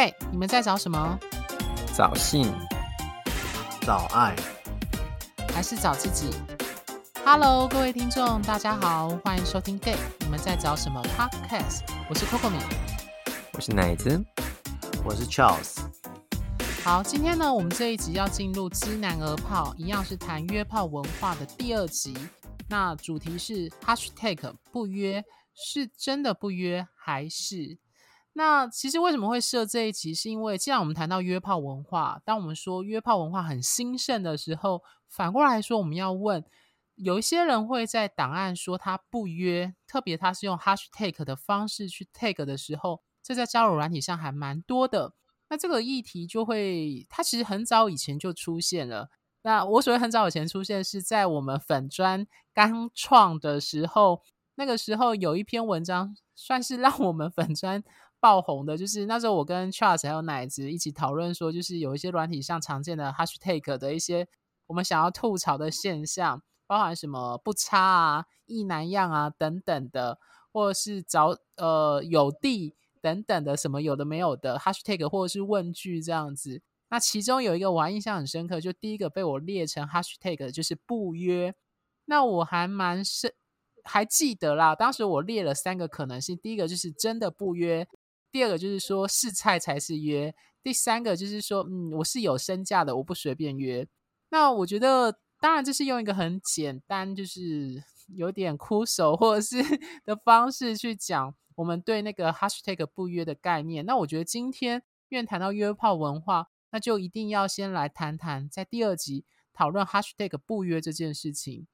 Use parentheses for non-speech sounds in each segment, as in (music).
gay，你们在找什么？找性，找爱，还是找自己？Hello，各位听众，大家好，欢迎收听 gay，你们在找什么 Podcast？我是 Coco 米，我是奶子，我是 Charles。好，今天呢，我们这一集要进入知难而炮，一样是谈约炮文化的第二集。那主题是 Hashtag 不约，是真的不约还是？那其实为什么会设这一集？是因为既然我们谈到约炮文化，当我们说约炮文化很兴盛的时候，反过来说，我们要问，有一些人会在档案说他不约，特别他是用 hashtag 的方式去 tag 的时候，这在交友软体上还蛮多的。那这个议题就会，它其实很早以前就出现了。那我所谓很早以前出现，是在我们粉专刚创的时候，那个时候有一篇文章，算是让我们粉专。爆红的就是那时候，我跟 Charles 还有奶子一起讨论说，就是有一些软体上常见的 hashtag 的一些我们想要吐槽的现象，包含什么不差啊、意难样啊等等的，或者是找呃有地等等的什么有的没有的 hashtag 或者是问句这样子。那其中有一个我还印象很深刻，就第一个被我列成 hashtag 的就是不约。那我还蛮深还记得啦，当时我列了三个可能性，第一个就是真的不约。第二个就是说试菜才是约，第三个就是说，嗯，我是有身价的，我不随便约。那我觉得，当然这是用一个很简单，就是 (laughs) 有点枯手或者是 (laughs) 的方式去讲我们对那个 hashtag 不约的概念。那我觉得今天愿谈到约炮文化，那就一定要先来谈谈，在第二集讨论 hashtag 不约这件事情。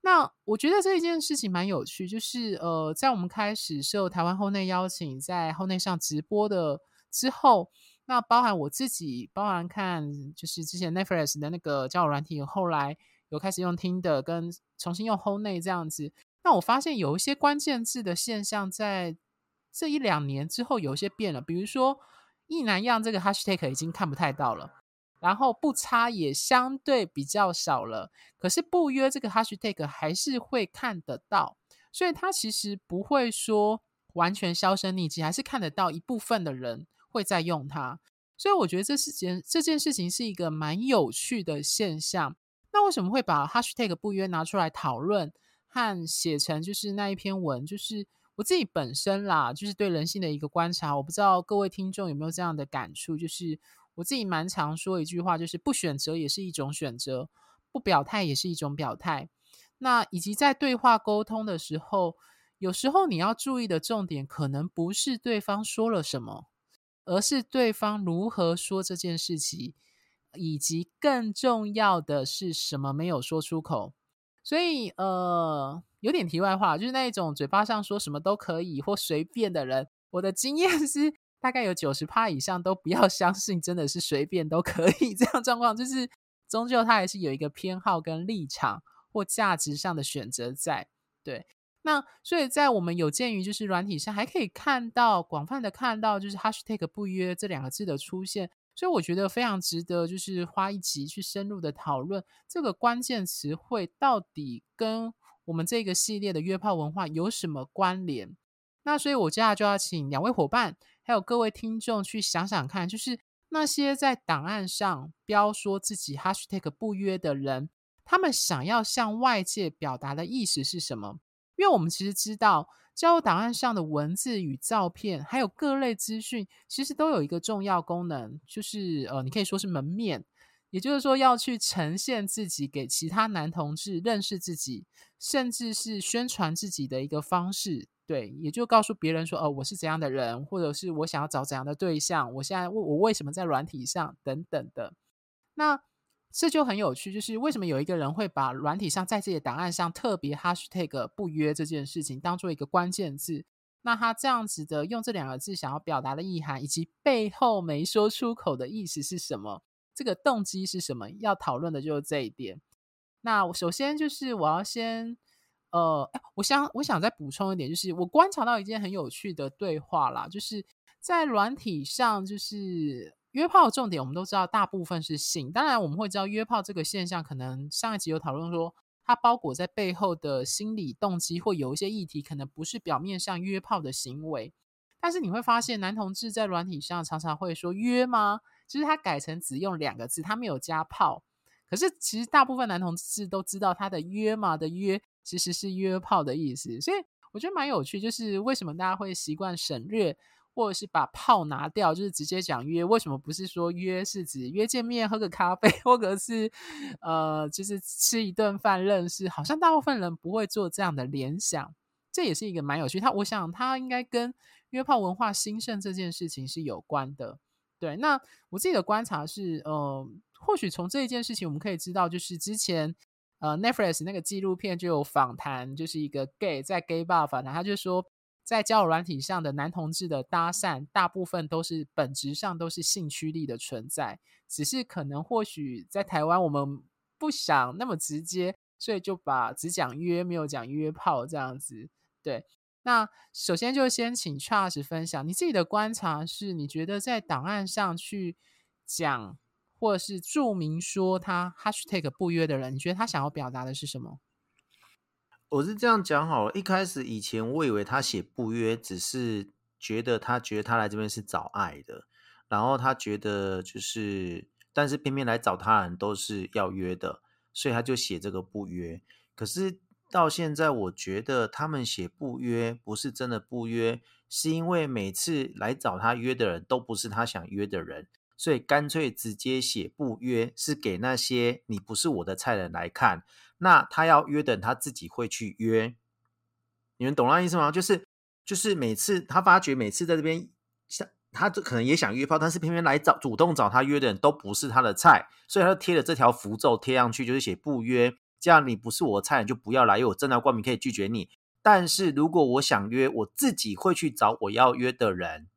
那我觉得这一件事情蛮有趣，就是呃，在我们开始受台湾后内邀请，在后内上直播的之后，那包含我自己，包含看就是之前 Netflix 的那个交友软体，后来有开始用 Tinder 跟重新用后内这样子，那我发现有一些关键字的现象，在这一两年之后有一些变了，比如说一南样这个 Hashtag 已经看不太到了。然后不差也相对比较少了，可是不约这个 hashtag 还是会看得到，所以它其实不会说完全销声匿迹，还是看得到一部分的人会在用它。所以我觉得这是件这件事情是一个蛮有趣的现象。那为什么会把 hashtag 不约拿出来讨论和写成就是那一篇文？就是我自己本身啦，就是对人性的一个观察。我不知道各位听众有没有这样的感触，就是。我自己蛮常说一句话，就是不选择也是一种选择，不表态也是一种表态。那以及在对话沟通的时候，有时候你要注意的重点，可能不是对方说了什么，而是对方如何说这件事情，以及更重要的是什么没有说出口。所以，呃，有点题外话，就是那一种嘴巴上说什么都可以或随便的人，我的经验 (laughs) 是。大概有九十趴以上都不要 (laughs) 相信，真的是随便都可以这样状况，就是终究他还是有一个偏好跟立场或价值上的选择在。对，那所以在我们有鉴于就是软体上还可以看到广泛的看到就是 hashtag 不约这两个字的出现，所以我觉得非常值得就是花一集去深入的讨论这个关键词汇到底跟我们这个系列的约炮文化有什么关联。那所以我接下来就要请两位伙伴。还有各位听众去想想看，就是那些在档案上标说自己 hashtag 不约的人，他们想要向外界表达的意思是什么？因为我们其实知道，交友档案上的文字与照片，还有各类资讯，其实都有一个重要功能，就是呃，你可以说是门面，也就是说要去呈现自己给其他男同志认识自己，甚至是宣传自己的一个方式。对，也就告诉别人说，哦，我是怎样的人，或者是我想要找怎样的对象，我现在我我为什么在软体上等等的。那这就很有趣，就是为什么有一个人会把软体上在自己的档案上特别 hashtag 不约这件事情当做一个关键字？那他这样子的用这两个字想要表达的意涵，以及背后没说出口的意思是什么？这个动机是什么？要讨论的就是这一点。那首先就是我要先。呃，我想我想再补充一点，就是我观察到一件很有趣的对话啦，就是在软体上，就是约炮的重点，我们都知道大部分是性。当然，我们会知道约炮这个现象，可能上一集有讨论说，它包裹在背后的心理动机，或有一些议题，可能不是表面上约炮的行为。但是你会发现，男同志在软体上常常会说“约吗”，就是他改成只用两个字，他没有加炮。可是其实大部分男同志都知道，他的“约吗”的“约”其实是约炮的意思。所以我觉得蛮有趣，就是为什么大家会习惯省略，或者是把炮拿掉，就是直接讲约？为什么不是说约是指约见面、喝个咖啡，或者是呃，就是吃一顿饭认识？好像大部分人不会做这样的联想。这也是一个蛮有趣，他我想他应该跟约炮文化兴盛这件事情是有关的。对，那我自己的观察是，呃，或许从这一件事情我们可以知道，就是之前呃 Netflix 那个纪录片就有访谈，就是一个 gay 在 gay bar 访谈，他就说在交友软体上的男同志的搭讪，大部分都是本质上都是性驱力的存在，只是可能或许在台湾我们不想那么直接，所以就把只讲约，没有讲约炮这样子。对，那首先就先请 Charles 分享你自己的观察，是你觉得在档案上去讲，或者是注明说他 hashtag 不约的人，你觉得他想要表达的是什么？我是这样讲好了，一开始以前我以为他写不约，只是觉得他觉得他来这边是找爱的，然后他觉得就是，但是偏偏来找他人都是要约的，所以他就写这个不约，可是。到现在，我觉得他们写不约不是真的不约，是因为每次来找他约的人都不是他想约的人，所以干脆直接写不约，是给那些你不是我的菜人来看。那他要约的人，他自己会去约。你们懂那意思吗？就是就是每次他发觉每次在这边想，他可能也想约炮，但是偏偏来找主动找他约的人都不是他的菜，所以他就贴了这条符咒贴上去，就是写不约。这样你不是我的菜，你就不要来，因为我正大光明可以拒绝你。但是如果我想约，我自己会去找我要约的人，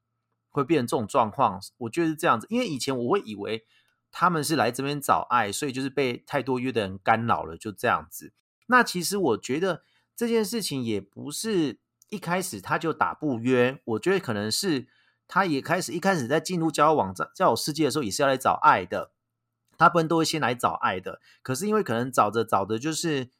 会变成这种状况。我觉得是这样子，因为以前我会以为他们是来这边找爱，所以就是被太多约的人干扰了，就这样子。那其实我觉得这件事情也不是一开始他就打不约，我觉得可能是他也开始一开始在进入交友网站、交友世界的时候，也是要来找爱的。大部分都会先来找爱的，可是因为可能找着找着就是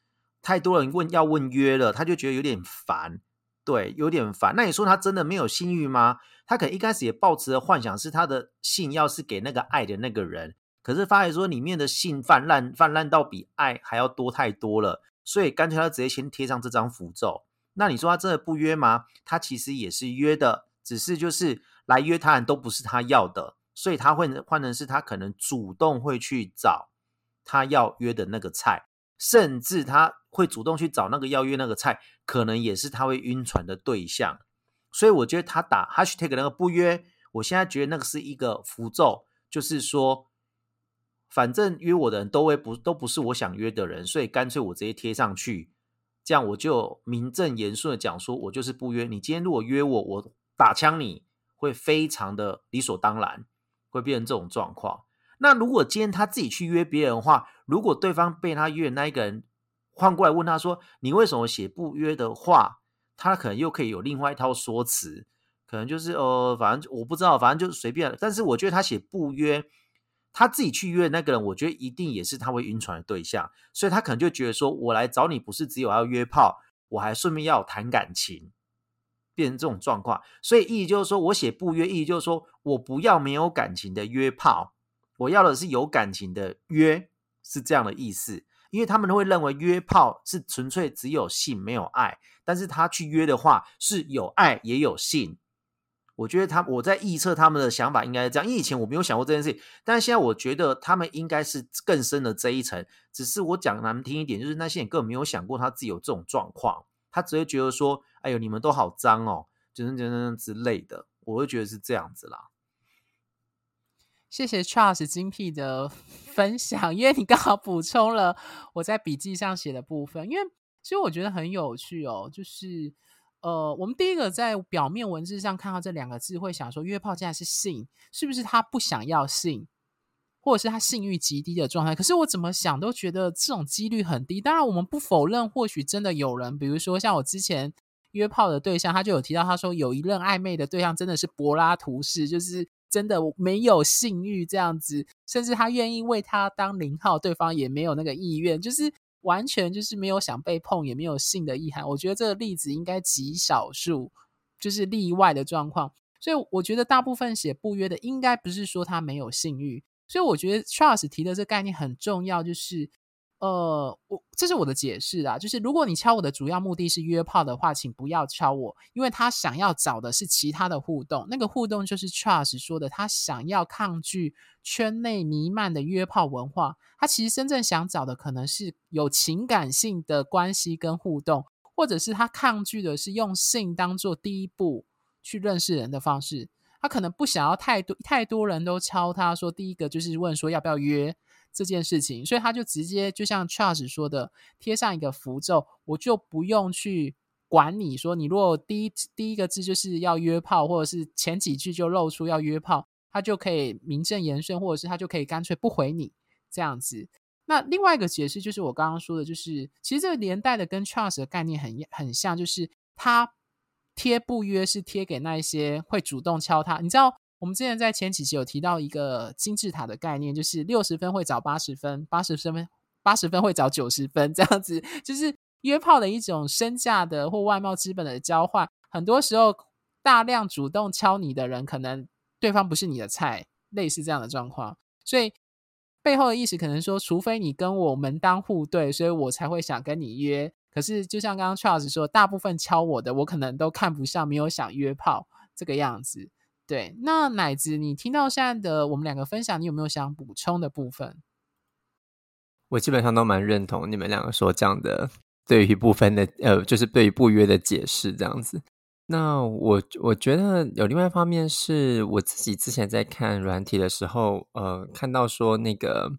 太多人问要问约了，他就觉得有点烦，对，有点烦。那你说他真的没有性欲吗？他可能一开始也抱持的幻想，是他的性要是给那个爱的那个人，可是发现说里面的性泛滥，泛滥到比爱还要多太多了，所以干脆他直接先贴上这张符咒。那你说他真的不约吗？他其实也是约的，只是就是来约他人都不是他要的。所以他会换成是，他可能主动会去找他要约的那个菜，甚至他会主动去找那个要约那个菜，可能也是他会晕船的对象。所以我觉得他打 hashtag 那个不约，我现在觉得那个是一个符咒，就是说，反正约我的人都会不都不是我想约的人，所以干脆我直接贴上去，这样我就名正言顺的讲说，我就是不约你。今天如果约我，我打枪你会非常的理所当然。会变成这种状况。那如果今天他自己去约别人的话，如果对方被他约的那一个人换过来问他说：“你为什么写不约的话？”他可能又可以有另外一套说辞，可能就是呃，反正我不知道，反正就是随便。但是我觉得他写不约，他自己去约的那个人，我觉得一定也是他会晕船的对象，所以他可能就觉得说：“我来找你不是只有要约炮，我还顺便要谈感情。”变成这种状况，所以意义就是说，我写不约，意义就是说我不要没有感情的约炮，我要的是有感情的约，是这样的意思。因为他们都会认为约炮是纯粹只有性没有爱，但是他去约的话是有爱也有性。我觉得他我在预测他们的想法应该是这样，因为以前我没有想过这件事情，但是现在我觉得他们应该是更深的这一层。只是我讲难听一点，就是那些人根本没有想过他自己有这种状况。他只会觉得说：“哎呦，你们都好脏哦，等等等等之类的。”我会觉得是这样子啦。谢谢 Charles 精辟的分享，因为你刚好补充了我在笔记上写的部分。因为其实我觉得很有趣哦，就是呃，我们第一个在表面文字上看到这两个字，会想说约炮竟然是性，是不是他不想要性？或者是他性欲极低的状态，可是我怎么想都觉得这种几率很低。当然，我们不否认，或许真的有人，比如说像我之前约炮的对象，他就有提到，他说有一任暧昧的对象真的是柏拉图式，就是真的没有性欲这样子，甚至他愿意为他当零号，对方也没有那个意愿，就是完全就是没有想被碰，也没有性的意涵。我觉得这个例子应该极少数，就是例外的状况。所以我觉得大部分写不约的，应该不是说他没有性欲。所以我觉得 Charles 提的这个概念很重要，就是。呃，我这是我的解释啊，就是如果你敲我的主要目的是约炮的话，请不要敲我，因为他想要找的是其他的互动，那个互动就是 Charles 说的，他想要抗拒圈内弥漫的约炮文化，他其实真正想找的可能是有情感性的关系跟互动，或者是他抗拒的是用性当做第一步去认识人的方式，他可能不想要太多太多人都敲他说，第一个就是问说要不要约。这件事情，所以他就直接就像 Charles 说的，贴上一个符咒，我就不用去管你说，你如果第一第一个字就是要约炮，或者是前几句就露出要约炮，他就可以名正言顺，或者是他就可以干脆不回你这样子。那另外一个解释就是我刚刚说的，就是其实这个连带的跟 Charles 的概念很很像，就是他贴不约是贴给那些会主动敲他，你知道。我们之前在前几集有提到一个金字塔的概念，就是六十分会找八十分，八十分八十分会找九十分，(laughs) 这样子就是约炮的一种身价的或外貌资本的交换。很多时候，大量主动敲你的人，可能对方不是你的菜，类似这样的状况。所以背后的意思可能说，除非你跟我门当户对，所以我才会想跟你约。可是就像刚刚 Charles 说，大部分敲我的，我可能都看不上，没有想约炮这个样子。对，那奶子，你听到现在的我们两个分享，你有没有想补充的部分？我基本上都蛮认同你们两个说这样的，对于部分的呃，就是对于不约的解释这样子。那我我觉得有另外一方面是我自己之前在看软体的时候，呃，看到说那个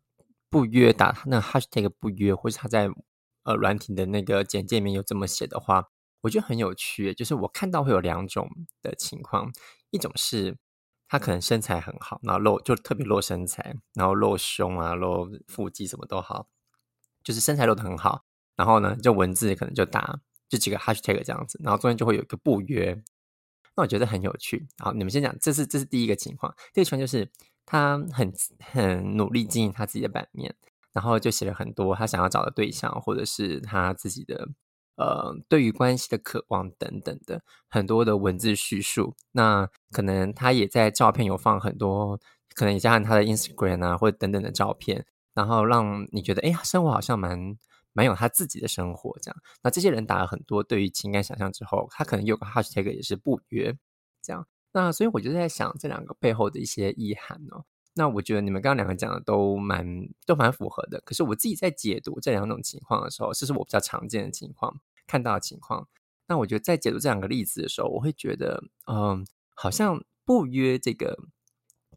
不约打那 hashtag 不约，或者他在呃软体的那个简介里面有这么写的话，我觉得很有趣。就是我看到会有两种的情况。一种是他可能身材很好，然后露就特别露身材，然后露胸啊、露腹肌什么都好，就是身材露得很好。然后呢，就文字可能就打就几个 hashtag 这样子，然后中间就会有一个不约。那我觉得很有趣。好，你们先讲，这是这是第一个情况。第二个情况就是他很很努力经营他自己的版面，然后就写了很多他想要找的对象，或者是他自己的。呃，对于关系的渴望等等的很多的文字叙述，那可能他也在照片有放很多，可能也加上他的 Instagram 啊，或者等等的照片，然后让你觉得，哎，生活好像蛮蛮有他自己的生活这样。那这些人打了很多对于情感想象之后，他可能有个 hashtag 也是不约这样。那所以我就在想这两个背后的一些意涵哦。那我觉得你们刚刚两个讲的都蛮都蛮符合的，可是我自己在解读这两种情况的时候，这是我比较常见的情况，看到的情况。那我觉得在解读这两个例子的时候，我会觉得，嗯，好像“不约”这个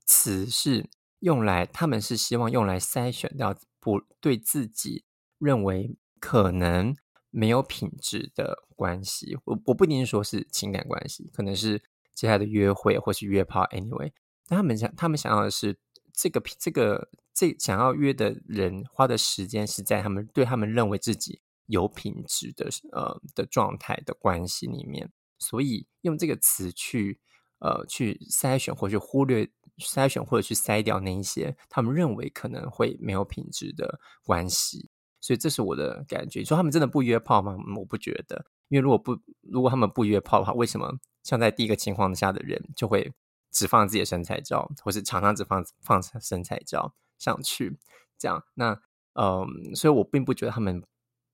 词是用来，他们是希望用来筛选掉不对自己认为可能没有品质的关系。我我不一定说是情感关系，可能是接下来的约会或是约炮，anyway。但他们想，他们想要的是。这个这个这想要约的人花的时间是在他们对他们认为自己有品质的呃的状态的关系里面，所以用这个词去呃去筛选或者忽略筛选或者去筛掉那一些他们认为可能会没有品质的关系，所以这是我的感觉。你说他们真的不约炮吗？我不觉得，因为如果不如果他们不约炮的话，为什么像在第一个情况下的人就会？只放自己的身材照，或是常常只放放身材照上去，这样那嗯，所以我并不觉得他们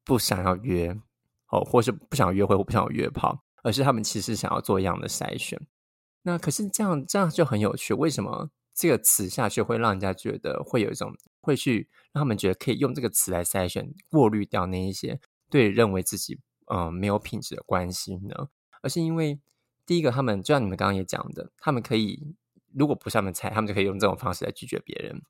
不想要约哦，或是不想约会，或不想要约炮，而是他们其实想要做一样的筛选。那可是这样这样就很有趣，为什么这个词下去会让人家觉得会有一种会去让他们觉得可以用这个词来筛选，过滤掉那一些对认为自己嗯没有品质的关系呢？而是因为。第一个，他们就像你们刚刚也讲的，他们可以如果不是他们菜，他们就可以用这种方式来拒绝别人，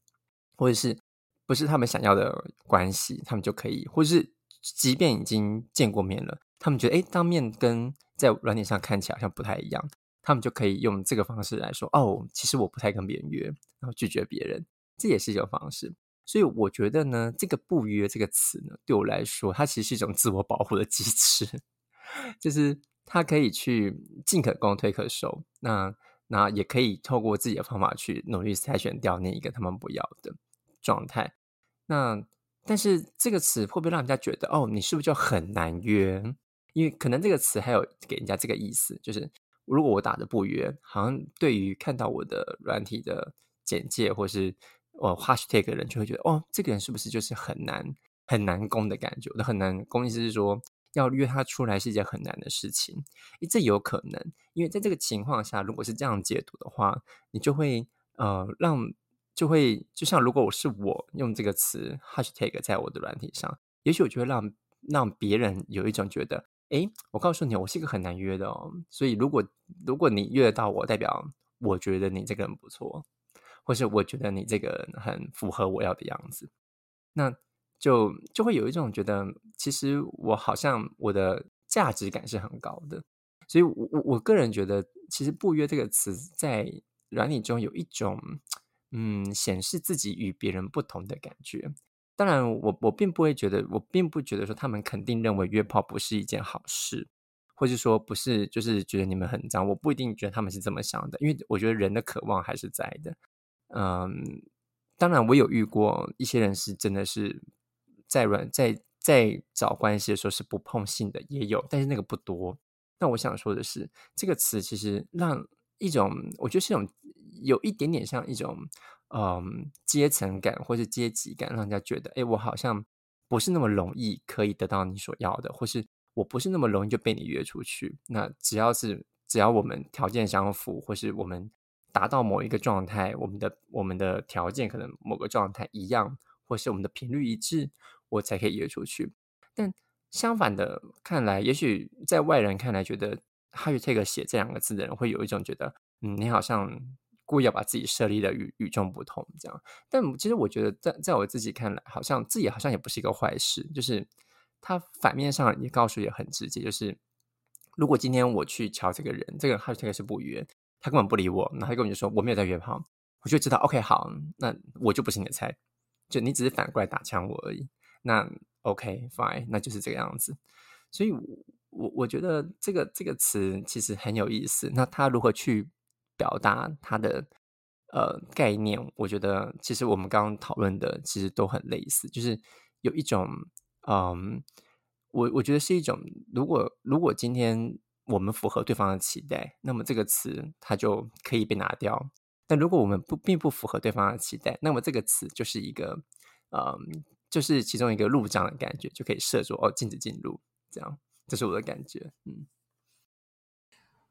或者是不是他们想要的关系，他们就可以，或者是即便已经见过面了，他们觉得哎，当面跟在软体上看起来好像不太一样，他们就可以用这个方式来说，哦，其实我不太跟别人约，然后拒绝别人，这也是一种方式。所以我觉得呢，这个“不约”这个词呢，对我来说，它其实是一种自我保护的机制，(laughs) 就是。他可以去进可攻退可守，那那也可以透过自己的方法去努力筛选掉那一个他们不要的状态。那但是这个词会不会让人家觉得哦，你是不是就很难约？因为可能这个词还有给人家这个意思，就是如果我打的不约，好像对于看到我的软体的简介或是我 hashtag 的人，就会觉得哦，这个人是不是就是很难很难攻的感觉？我的很难攻意思是说，要约他出来是一件很难的事情。这有可能，因为在这个情况下，如果是这样解读的话，你就会呃让就会就像如果我是我用这个词 hashtag 在我的软体上，也许我就会让让别人有一种觉得。诶，我告诉你，我是一个很难约的哦。所以，如果如果你约得到我，代表我觉得你这个人不错，或是我觉得你这个人很符合我要的样子，那就就会有一种觉得，其实我好像我的价值感是很高的。所以我，我我个人觉得，其实“不约”这个词在软体中有一种嗯，显示自己与别人不同的感觉。当然我，我我并不会觉得，我并不觉得说他们肯定认为约炮不是一件好事，或者说不是，就是觉得你们很脏。我不一定觉得他们是这么想的，因为我觉得人的渴望还是在的。嗯，当然，我有遇过一些人是真的是在软在在找关系的时候是不碰性的，也有，但是那个不多。但我想说的是，这个词其实让一种，我觉得是一种有一点点像一种。嗯，阶层感或是阶级感，让人家觉得，哎，我好像不是那么容易可以得到你所要的，或是我不是那么容易就被你约出去。那只要是只要我们条件相符，或是我们达到某一个状态，我们的我们的条件可能某个状态一样，或是我们的频率一致，我才可以约出去。但相反的看来，也许在外人看来，觉得 hashtag 写这两个字的人会有一种觉得，嗯，你好像。故意要把自己设立的与与众不同，这样。但其实我觉得在，在我自己看来，好像自己好像也不是一个坏事。就是他反面上也告诉也很直接，就是如果今天我去敲这个人，这个他这个是不约，他根本不理我，然后他根本就说我没有在约炮，我就知道 OK 好，那我就不是你的菜，就你只是反过来打枪我而已。那 OK fine，那就是这个样子。所以我，我觉得这个这个词其实很有意思。那它如何去？表达它的呃概念，我觉得其实我们刚刚讨论的其实都很类似，就是有一种嗯，我我觉得是一种，如果如果今天我们符合对方的期待，那么这个词它就可以被拿掉；但如果我们不并不符合对方的期待，那么这个词就是一个嗯，就是其中一个路障的感觉，就可以设作哦禁止进入，这样，这是我的感觉，嗯。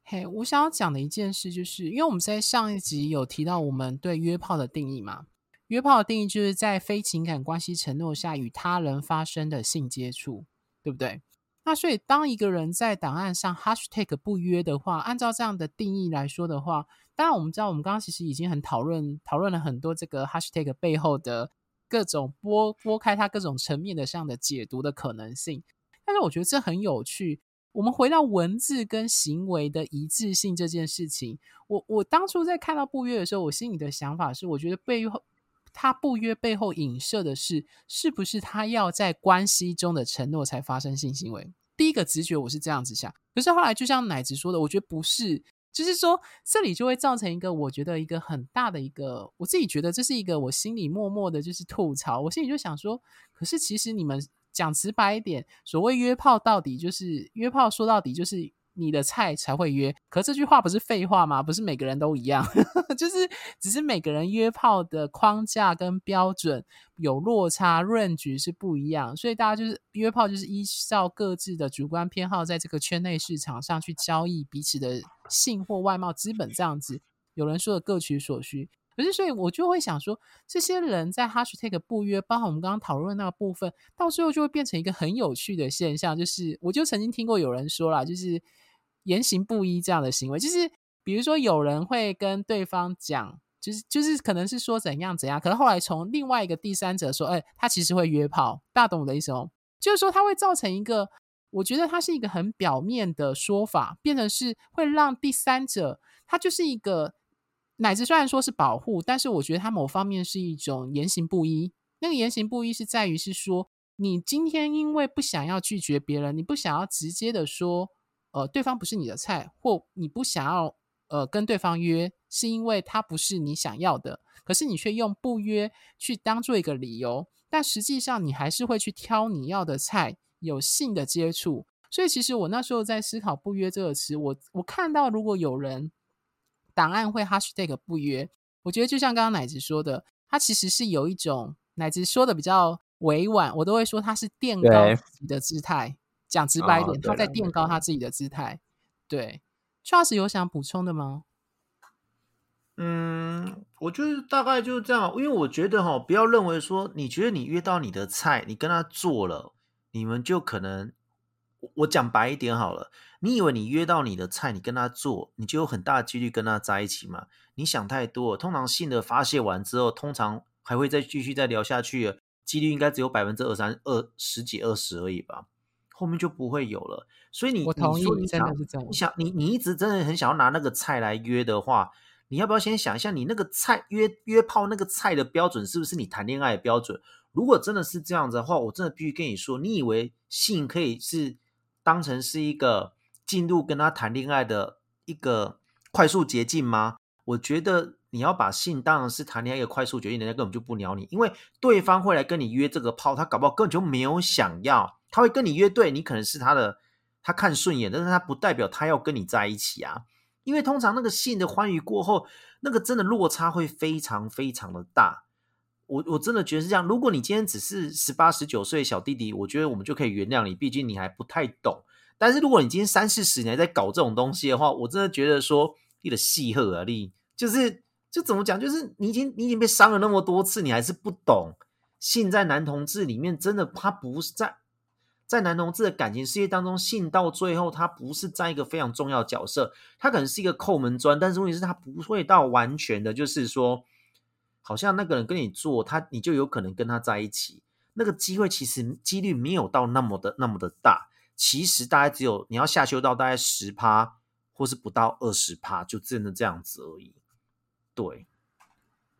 嘿，我想要讲的一件事，就是因为我们在上一集有提到我们对约炮的定义嘛，约炮的定义就是在非情感关系承诺下与他人发生的性接触，对不对？那所以当一个人在档案上 hashtag 不约的话，按照这样的定义来说的话，当然我们知道，我们刚刚其实已经很讨论讨论了很多这个 hashtag 背后的各种拨拨开它各种层面的这样的解读的可能性，但是我觉得这很有趣。我们回到文字跟行为的一致性这件事情，我我当初在看到不约的时候，我心里的想法是，我觉得背后他不约背后影射的是，是不是他要在关系中的承诺才发生性行为？第一个直觉我是这样子想，可是后来就像奶子说的，我觉得不是，就是说这里就会造成一个我觉得一个很大的一个，我自己觉得这是一个我心里默默的就是吐槽，我心里就想说，可是其实你们。讲直白一点，所谓约炮到底就是约炮，说到底就是你的菜才会约。可这句话不是废话吗？不是每个人都一样，(laughs) 就是只是每个人约炮的框架跟标准有落差，range 是不一样。所以大家就是约炮，就是依照各自的主观偏好，在这个圈内市场上去交易彼此的性或外貌资本这样子。有人说的各取所需。可是，所以我就会想说，这些人在 hashtag 不约，包括我们刚刚讨论那个部分，到最后就会变成一个很有趣的现象，就是我就曾经听过有人说啦，就是言行不一这样的行为，就是比如说有人会跟对方讲，就是就是可能是说怎样怎样，可是后来从另外一个第三者说，哎，他其实会约炮，大家懂我的意思哦？就是说他会造成一个，我觉得他是一个很表面的说法，变成是会让第三者，他就是一个。乃至虽然说是保护，但是我觉得它某方面是一种言行不一。那个言行不一是在于是说，你今天因为不想要拒绝别人，你不想要直接的说，呃，对方不是你的菜，或你不想要呃跟对方约，是因为他不是你想要的。可是你却用不约去当做一个理由，但实际上你还是会去挑你要的菜，有性的接触。所以其实我那时候在思考“不约”这个词，我我看到如果有人档案会 hashtag 不约，我觉得就像刚刚奶子说的，他其实是有一种奶子说的比较委婉，我都会说他是垫高自己的姿态。讲直白一点，他在垫高他自己的姿态。对，Charles 有想补充的吗？嗯，我就是大概就是这样，因为我觉得哈，不要认为说你觉得你约到你的菜，你跟他做了，你们就可能，我讲白一点好了，你以为你约到你的菜，你跟他做，你就有很大的几率跟他在一起嘛？你想太多了，通常性的发泄完之后，通常还会再继续再聊下去的几率应该只有百分之二三二十几二十而已吧，后面就不会有了。所以你我同意，你说你想真的是这样，你想你你一直真的很想要拿那个菜来约的话。你要不要先想一下，你那个菜约约炮那个菜的标准是不是你谈恋爱的标准？如果真的是这样子的话，我真的必须跟你说，你以为性可以是当成是一个进入跟他谈恋爱的一个快速捷径吗？我觉得你要把性当成是谈恋爱一个快速决定，人家根本就不鸟你，因为对方会来跟你约这个炮，他搞不好根本就没有想要，他会跟你约，对你可能是他的他看顺眼，但是他不代表他要跟你在一起啊。因为通常那个性的欢愉过后，那个真的落差会非常非常的大。我我真的觉得是这样。如果你今天只是十八十九岁小弟弟，我觉得我们就可以原谅你，毕竟你还不太懂。但是如果你今天三四十年在搞这种东西的话，我真的觉得说你的戏贺啊，你就是就怎么讲，就是你已经你已经被伤了那么多次，你还是不懂性在男同志里面真的他不是在。在男同志的感情世界当中，性到最后，他不是占一个非常重要的角色，他可能是一个扣门砖，但是问题是，他不会到完全的，就是说，好像那个人跟你做，他你就有可能跟他在一起，那个机会其实几率没有到那么的那么的大，其实大概只有你要下修到大概十趴，或是不到二十趴，就真的这样子而已。对，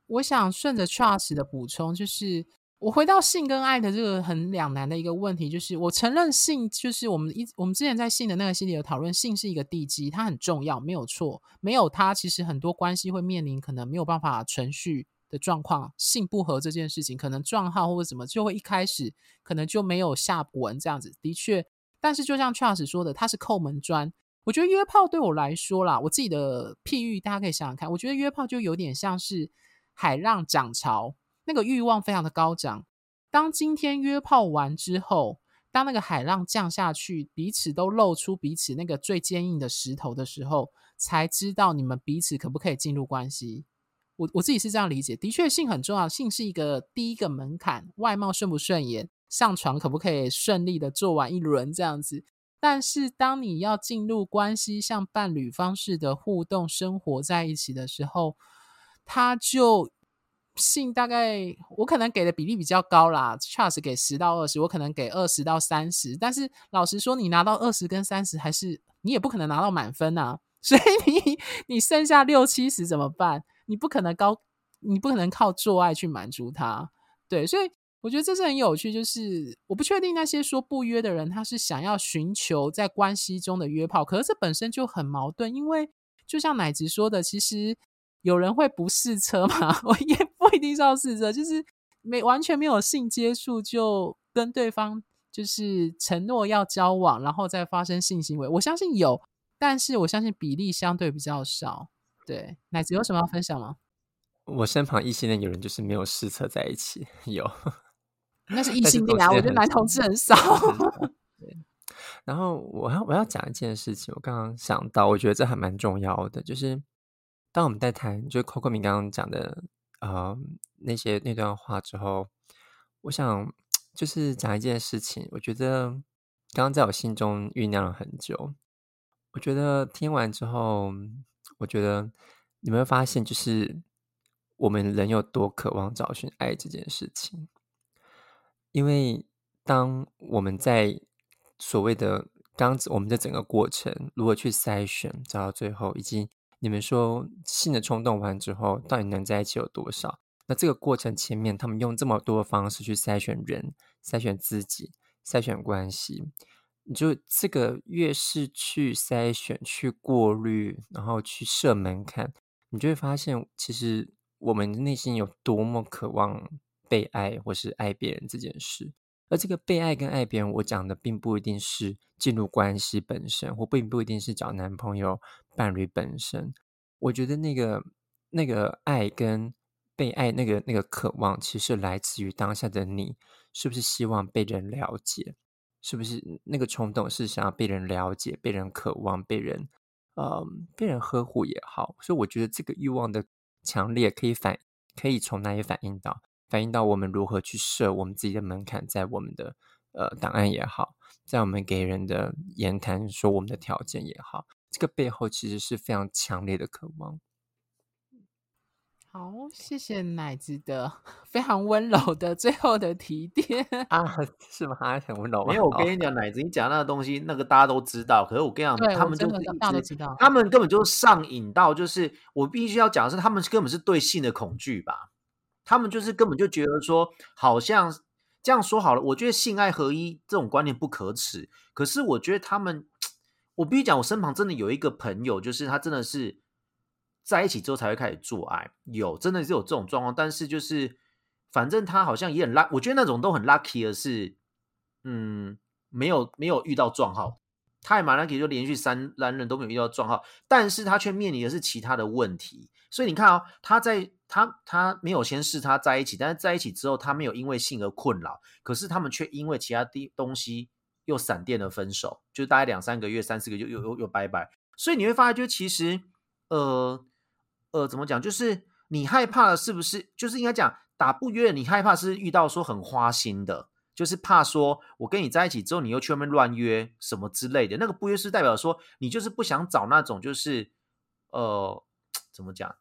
我想顺着 Charles 的补充，就是。我回到性跟爱的这个很两难的一个问题，就是我承认性就是我们一我们之前在性的那个系列有讨论，性是一个地基，它很重要，没有错，没有它，其实很多关系会面临可能没有办法存续的状况，性不合这件事情，可能撞号或者什么，就会一开始可能就没有下文这样子，的确，但是就像 Charles 说的，它是扣门砖。我觉得约炮对我来说啦，我自己的譬喻，大家可以想想看，我觉得约炮就有点像是海浪涨潮。那个欲望非常的高涨。当今天约炮完之后，当那个海浪降下去，彼此都露出彼此那个最坚硬的石头的时候，才知道你们彼此可不可以进入关系。我我自己是这样理解，的确性很重要，性是一个第一个门槛，外貌顺不顺眼，上床可不可以顺利的做完一轮这样子。但是当你要进入关系，像伴侣方式的互动生活在一起的时候，他就。性大概我可能给的比例比较高啦，Charles 给十到二十，我可能给二十到三十。但是老实说，你拿到二十跟三十，还是你也不可能拿到满分啊。(laughs) 所以你你剩下六七十怎么办？你不可能高，你不可能靠做爱去满足他。对，所以我觉得这是很有趣。就是我不确定那些说不约的人，他是想要寻求在关系中的约炮，可是这本身就很矛盾。因为就像奶子说的，其实。有人会不试车嘛？(laughs) 我也不一定是要试车，就是没完全没有性接触就跟对方就是承诺要交往，然后再发生性行为。我相信有，但是我相信比例相对比较少。对，奶子有什么要分享吗？我身旁异性恋有人就是没有试车在一起，有，那是异性恋啊。我觉得男同志很少。对，(laughs) 然后我要我要讲一件事情，我刚刚想到，我觉得这还蛮重要的，就是。当我们在谈，就是 Coco 明刚刚讲的，呃，那些那段话之后，我想就是讲一件事情。我觉得刚刚在我心中酝酿了很久。我觉得听完之后，我觉得你们会发现，就是我们人有多渴望找寻爱这件事情。因为当我们在所谓的刚我们的整个过程，如何去筛选，找到最后，以及你们说性的冲动完之后，到底能在一起有多少？那这个过程前面，他们用这么多的方式去筛选人、筛选自己、筛选关系，你就这个越是去筛选、去过滤，然后去设门槛，你就会发现，其实我们的内心有多么渴望被爱，或是爱别人这件事。而这个被爱跟爱别人，我讲的并不一定是进入关系本身，或并不一定是找男朋友、伴侣本身。我觉得那个那个爱跟被爱那个那个渴望，其实来自于当下的你，是不是希望被人了解？是不是那个冲动是想要被人了解、被人渴望、被人呃被人呵护也好？所以我觉得这个欲望的强烈，可以反可以从哪里反映到？反映到我们如何去设我们自己的门槛，在我们的呃档案也好，在我们给人的言谈说我们的条件也好，这个背后其实是非常强烈的渴望。好，谢谢奶子的 (laughs) 非常温柔的最后的提点啊，(laughs) 是吗？很温柔吗？没有，我跟你讲，奶子，你讲那个东西，那个大家都知道。可是我跟你讲，他们就是大家都知道，他们根本就上瘾到，就是我必须要讲的是，他们根本是对性的恐惧吧。他们就是根本就觉得说，好像这样说好了。我觉得性爱合一这种观念不可耻，可是我觉得他们，我必须讲，我身旁真的有一个朋友，就是他真的是在一起之后才会开始做爱，有真的是有这种状况。但是就是，反正他好像也很 lucky，我觉得那种都很 lucky 的是，嗯，没有没有遇到撞号，他也蛮 lucky，就连续三三人都没有遇到状况，但是他却面临的是其他的问题。所以你看哦，他在。他他没有先试他在一起，但是在一起之后，他没有因为性而困扰，可是他们却因为其他的东西又闪电的分手，就大概两三个月、三四个月又又又拜拜。所以你会发现，就其实呃呃，怎么讲？就是你害怕的是不是？就是应该讲打不约，你害怕是遇到说很花心的，就是怕说我跟你在一起之后，你又去外面乱约什么之类的。那个不约是代表说你就是不想找那种就是呃怎么讲？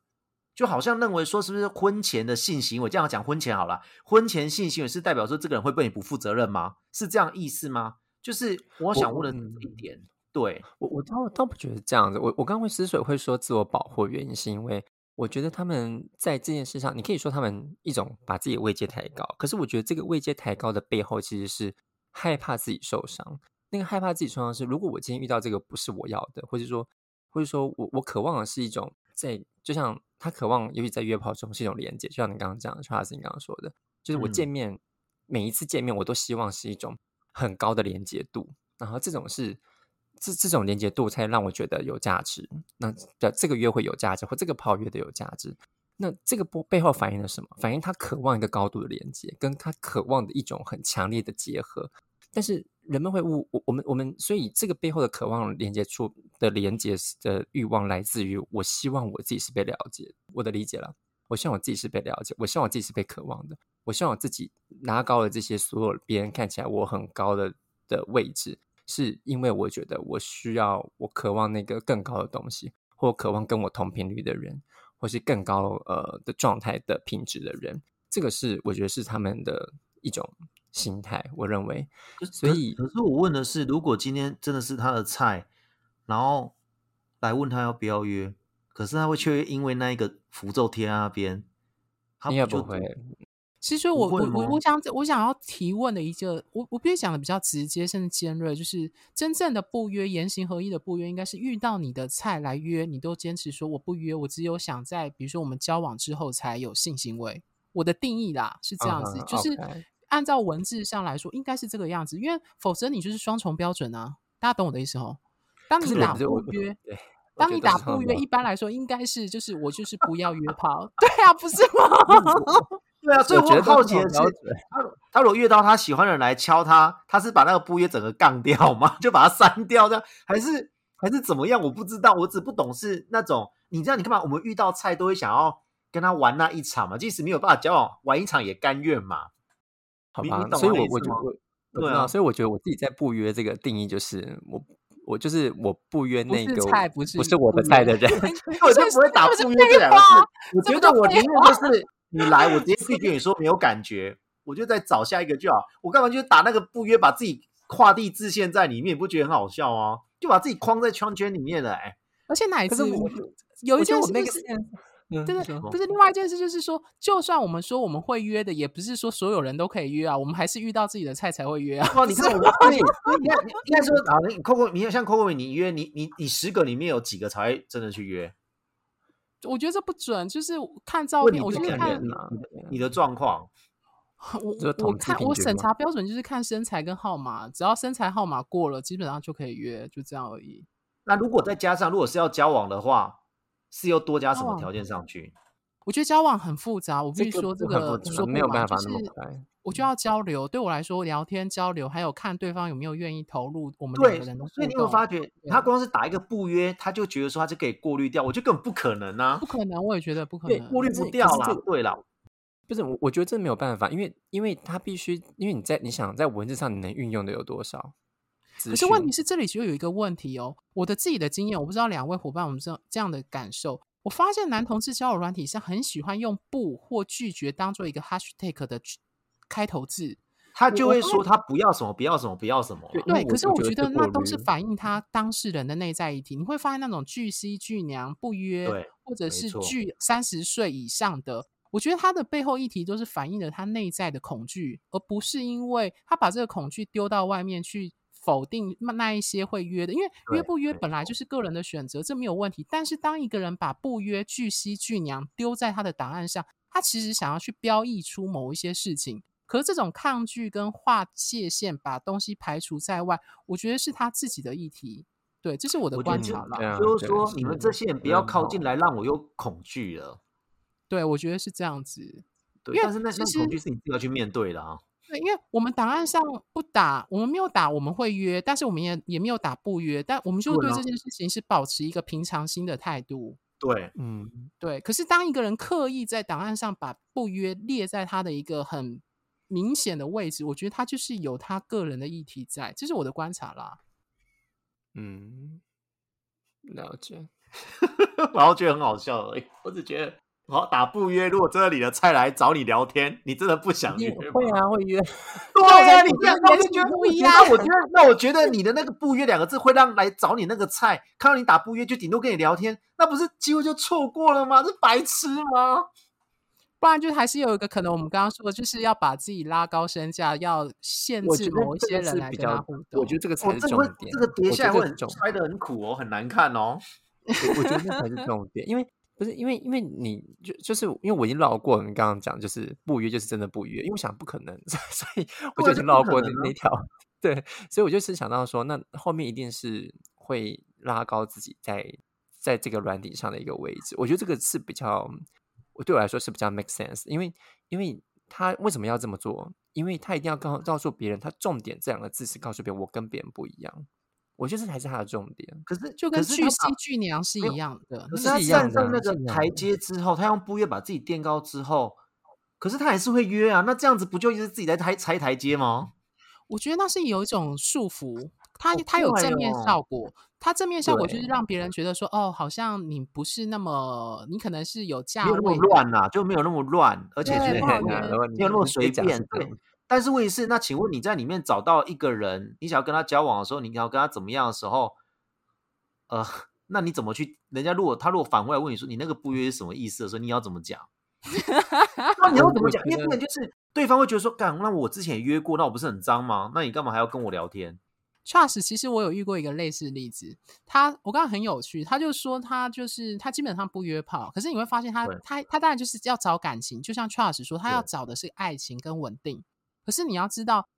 就好像认为说，是不是婚前的性行为？这样讲婚前好了，婚前性行为是代表说这个人会对你不负责任吗？是这样意思吗？就是我想问的一点。对我，我倒倒不觉得这样子。我我刚刚会之所以会说自我保护，原因是因为我觉得他们在这件事上，你可以说他们一种把自己的位阶抬高，可是我觉得这个位阶抬高的背后，其实是害怕自己受伤。那个害怕自己受伤是，如果我今天遇到这个不是我要的，或者说，或者说我我渴望的是一种在，就像。他渴望，尤其在约炮中是一种连接，就像你刚刚讲的，查尔斯你刚刚说的，就是我见面、嗯、每一次见面，我都希望是一种很高的连接度，然后这种是这这种连接度才让我觉得有价值。那的这个约会有价值，或这个炮约的有价值，那这个背背后反映了什么？反映他渴望一个高度的连接，跟他渴望的一种很强烈的结合，但是。人们会误我我们我们，所以这个背后的渴望连接处的连接的欲望，来自于我希望我自己是被了解，我的理解了。我希望我自己是被了解，我希望我自己是被渴望的。我希望我自己拿高了这些所有别人看起来我很高的的位置，是因为我觉得我需要，我渴望那个更高的东西，或渴望跟我同频率的人，或是更高呃的状态的品质的人。这个是我觉得是他们的一种。心态，我认为，所以可，是我问的是，如果今天真的是他的菜，然后来问他要不要约，可是他会却因为那一个符咒贴在那边，他不，应该不会。其实我我我我想我想要提问的一个，我我必须讲的比较直接甚至尖锐，就是真正的不约言行合一的不约，应该是遇到你的菜来约，你都坚持说我不约，我只有想在比如说我们交往之后才有性行为。我的定义啦是这样子，uh huh, 就是。按照文字上来说，应该是这个样子，因为否则你就是双重标准啊！大家懂我的意思哦。当你打不约，当你打不约，一般来说应该是就是我就是不要约炮，(laughs) 对啊，不是吗？(laughs) (laughs) 对啊，所以我很好奇的是，他他如果遇到他喜欢的人来敲他，他是把那个不约整个杠掉吗？(laughs) 就把它删掉这样，还是还是怎么样？我不知道，我只不懂是那种你知道，你干嘛？我们遇到菜都会想要跟他玩那一场嘛，即使没有办法交往，玩一场也甘愿嘛。好吧，所以我我就我对啊，所以我觉得我自己在不约这个定义就是我我就是我不约那个菜不是不是我的菜的人，(laughs) 我就不会打不约这两个字。我觉得我宁愿就是你来，我直接拒绝你说没有感觉，我就再找下一个就好。我干嘛就打那个不约，把自己跨地自限在里面，不觉得很好笑啊？就把自己框在圈圈里面了，哎，而且哪一次有一件事就是。对对，不是另外一件事，就是说，就算我们说我们会约的，也不是说所有人都可以约啊。我们还是遇到自己的菜才会约啊。(laughs) 你看，我你你看，应该说啊，你 Coco，你像 Coco，你约你你你十个里面有几个才会真的去约？我觉得这不准，就是看照片，我觉得看你的状况。(laughs) 我我看我审查标准就是看身材跟号码，只要身材号码过了，基本上就可以约，就这样而已。那如果再加上，如果是要交往的话，是要多加什么条件上去？我觉得交往很复杂，我必须说这个，这个没有办法那么快。就是我就要交流，对我来说，聊天交流，还有看对方有没有愿意投入我们两个人的。所以你有发觉，他光是打一个不约，他就觉得说他就可以过滤掉，我觉得根本不可能啊！不可能，我也觉得不可能，过滤不掉啦。对了，不是我，我觉得这没有办法，因为因为他必须，因为你在你想在文字上你能运用的有多少？可是问题是这里就有一个问题哦，我的自己的经验，我不知道两位伙伴我们这这样的感受。我发现男同志交友软体是很喜欢用不或拒绝当做一个 hashtag 的开头字。他就会说他不要什么，不要什么，不要什么。对，可是我觉得那都是反映他当事人的内在议题。你会发现那种巨 C 巨娘不约，或者是巨三十岁以上的，我觉得他的背后议题都是反映了他内在的恐惧，而不是因为他把这个恐惧丢到外面去否定那一些会约的。因为约不约本来就是个人的选择，这没有问题。但是当一个人把不约巨 C 巨娘丢在他的档案上，他其实想要去标译出某一些事情。可是这种抗拒跟划界限，把东西排除在外，我觉得是他自己的议题。对，这是我的观察了。就是说，你们这些人不要靠近来，让我又恐惧了。对，我觉得是这样子。对，但是那些恐惧是你自己要去面对的啊。对，因为我们档案上不打，我们没有打，我们会约，但是我们也也没有打不约，但我们就对这件事情是保持一个平常心的态度。对，嗯，对。可是当一个人刻意在档案上把不约列在他的一个很明显的位置，我觉得他就是有他个人的议题在，这是我的观察啦。嗯，了解。(laughs) 然后觉得很好笑而已。我只觉得，好打不约。如果真的你的菜来找你聊天，你真的不想约？会 (laughs) 啊，会约。对啊，你这样我就觉得不一样。那我觉得，那我觉得你的那个不约两个字，会让来找你那个菜看到你打不约，就顶多跟你聊天，那不是机会就错过了吗？是白痴吗？不然就还是有一个可能，我们刚刚说的，就是要把自己拉高身价，要限制某一些人来跟他互动。我觉得这个才是重点。这个跌下来会摔得很苦哦，很难看哦。我觉得那才是重点，因为不是因为因为你就就是因为我已经绕过你刚刚讲，就是不约就是真的不约，因为我想不可能，(laughs) 所以我就已经绕过那那条。(laughs) 对，所以我就是想到说，那后面一定是会拉高自己在在这个软体上的一个位置。我觉得这个是比较。我对我来说是比较 make sense，因为因为他为什么要这么做？因为他一定要告告诉别人，他重点这两个字是告诉别人我跟别人不一样。我觉得这才是他的重点。可是就跟巨 C 巨娘是一样的。可是他站上那个台阶之后，他用布约把自己垫高之后，可是他还是会约啊。那这样子不就是自己在抬踩台阶吗？我觉得那是有一种束缚。他他有正面效果，他正面效果就是让别人觉得说，哦，好像你不是那么，你可能是有价位，没有那么乱呐、啊，就没有那么乱，而且觉得没有那么随便。对，但是问题是，那请问你在里面找到一个人，你想要跟他交往的时候，你要跟他怎么样的时候，呃，那你怎么去？人家如果他如果反过来问你说，你那个不约是什么意思的时候，你要怎么讲？(laughs) 那你要怎么讲？因为就是对方会觉得说，干，那我之前也约过，那我不是很脏吗？那你干嘛还要跟我聊天？Charles，其实我有遇过一个类似例子，他我刚刚很有趣，他就说他就是他基本上不约炮，可是你会发现他他他当然就是要找感情，就像 Charles 说，他要找的是爱情跟稳定。可是你要知道，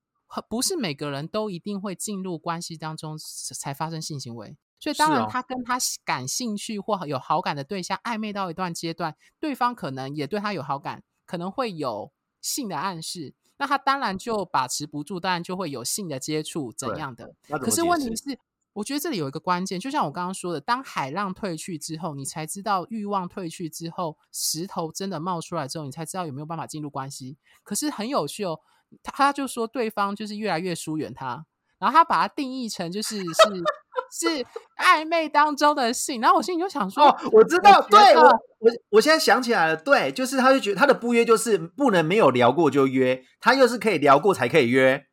不是每个人都一定会进入关系当中才发生性行为，所以当然他跟他感兴趣或有好感的对象暧昧到一段阶段，对方可能也对他有好感，可能会有性的暗示。那他当然就把持不住，当然就会有性的接触怎样的？可是问题是，我觉得这里有一个关键，就像我刚刚说的，当海浪退去之后，你才知道欲望退去之后，石头真的冒出来之后，你才知道有没有办法进入关系。可是很有趣哦，他就说对方就是越来越疏远他，然后他把它定义成就是是。是暧昧当中的性，然后我心里就想说：“哦，我知道，我对我我我现在想起来了，对，就是他就觉得他的不约就是不能没有聊过就约，他又是可以聊过才可以约。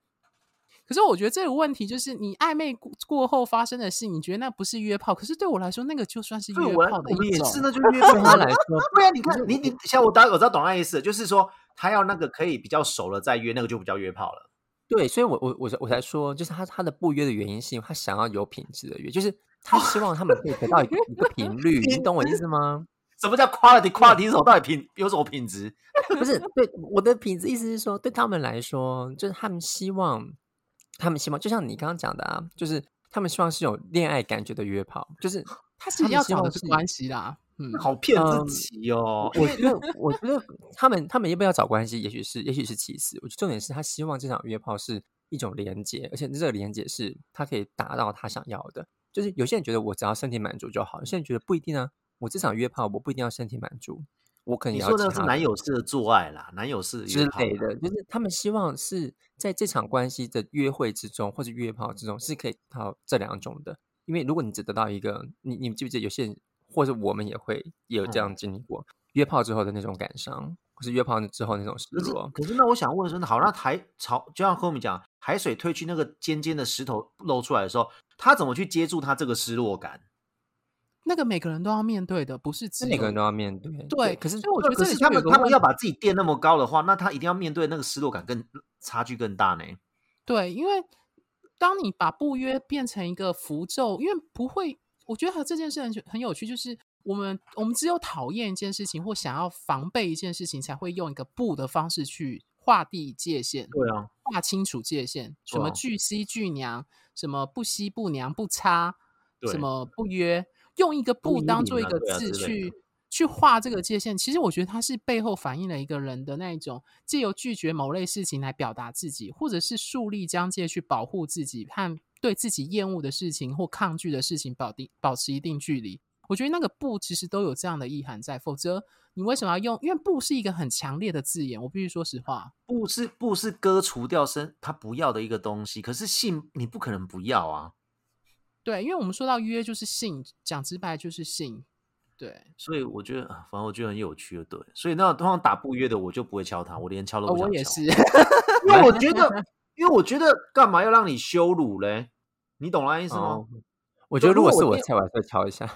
可是我觉得这个问题就是，你暧昧过后发生的事，你觉得那不是约炮？可是对我来说，那个就算是约炮的一种。我也是，那就约炮。他来说，对啊，你看，你你像我，大概我知道懂那意思，就是说他要那个可以比较熟了再约，那个就不叫约炮了。”对，所以我我我我才说，就是他他的不约的原因是因为他想要有品质的约，就是他希望他们可以得到一个一个频率，(laughs) 你懂我意思吗？什么叫 quality？quality 是什么？到底品有什么品质？(laughs) 不是对我的品质，意思是说，对他们来说，就是他们希望，他们希望，就像你刚刚讲的啊，就是他们希望是有恋爱感觉的约炮，就是 (gasps) 他是要找的是关系啦。嗯，好骗自己哦。我觉得，我觉得他们他们要不要找关系，也许是，也许是其次。我觉得重点是他希望这场约炮是一种连接，而且这个连接是他可以达到他想要的。就是有些人觉得我只要身体满足就好，有些人觉得不一定啊。我这场约炮，我不一定要身体满足，我可能要。你说的是男友式的做爱啦，男友式之类的，就是他们希望是在这场关系的约会之中，或者约炮之中，是可以到这两种的。因为如果你只得到一个，你你记不记得有些人，或者我们也会也有这样经历过、嗯、约炮之后的那种感伤，或是约炮之后那种失落。可是那我想问说，好，那海潮就像和我们讲，海水退去，那个尖尖的石头露出来的时候，他怎么去接住他这个失落感？那个每个人都要面对的，不是每个人都要面对。对，可是所以我觉得，可是他们他们要把自己垫那么高的话，那他一定要面对那个失落感更差距更大呢。对，因为当你把不约变成一个符咒，因为不会，我觉得和这件事很很有趣，就是我们我们只有讨厌一件事情或想要防备一件事情，才会用一个不的方式去划地界限。对啊，划清楚界限，什么巨蜥巨娘，什么不西不娘不差，什么不约。用一个不当做一个字去去画这个界限，其实我觉得它是背后反映了一个人的那一种借由拒绝某类事情来表达自己，或者是树立疆界去保护自己和对自己厌恶的事情或抗拒的事情保定保持一定距离。我觉得那个不其实都有这样的意涵在，否则你为什么要用？因为不是一个很强烈的字眼，我必须说实话，不是不是割除掉身他不要的一个东西，可是性你不可能不要啊。对，因为我们说到约就是性，讲直白就是性，对。所以我觉得，反正我觉得很有趣的，对。所以那通常打不约的，我就不会敲他，我连敲都不敲。哦，我也是，(laughs) 因为我觉得，因为我觉得，干嘛要让你羞辱嘞？你懂那意思吗？哦，我觉得如果是我菜，我还是会敲一下。(laughs)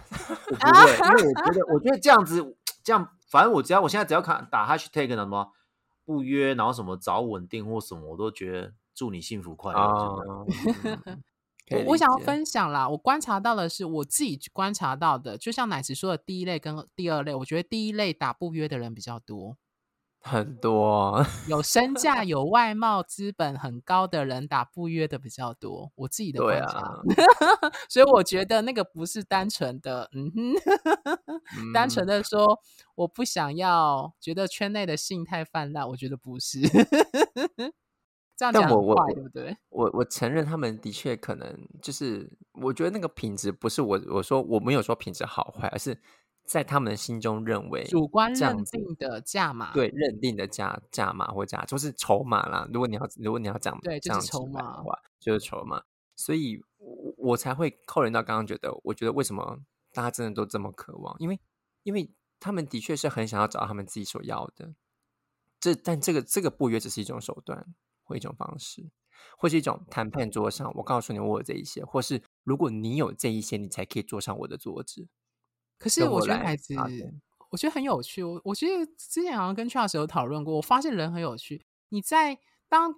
我不会，因为我觉得，我觉得这样子，这样，反正我只要，我现在只要看打 hashtag 什么不约，然后什么找稳定或什么，我都觉得祝你幸福快乐。(laughs) (laughs) 哦我我想要分享啦，我观察到的是我自己观察到的，就像奶子说的第一类跟第二类，我觉得第一类打不约的人比较多，很多 (laughs) 有身价、有外貌、资本很高的人打不约的比较多，我自己的观察，啊、(laughs) 所以我觉得那个不是单纯的，嗯哼，(laughs) 单纯的说我不想要，觉得圈内的性太泛滥，我觉得不是。这样讲很快，对不对？我我承认他们的确可能就是，我觉得那个品质不是我我说我没有说品质好坏，而是在他们心中认为主观认定的价码，对认定的价价码或价就是筹码啦。如果你要如果你要讲对，就是筹码的话，就是筹码。所以我我才会扣人到刚刚觉得，我觉得为什么大家真的都这么渴望？因为因为他们的确是很想要找到他们自己所要的。这但这个这个不约只是一种手段。或一种方式，或是一种谈判桌上，我告诉你我有这一些，或是如果你有这一些，你才可以坐上我的桌子。可是我觉得孩子，我觉得很有趣。我我觉得之前好像跟 Charles 有讨论过，我发现人很有趣。你在当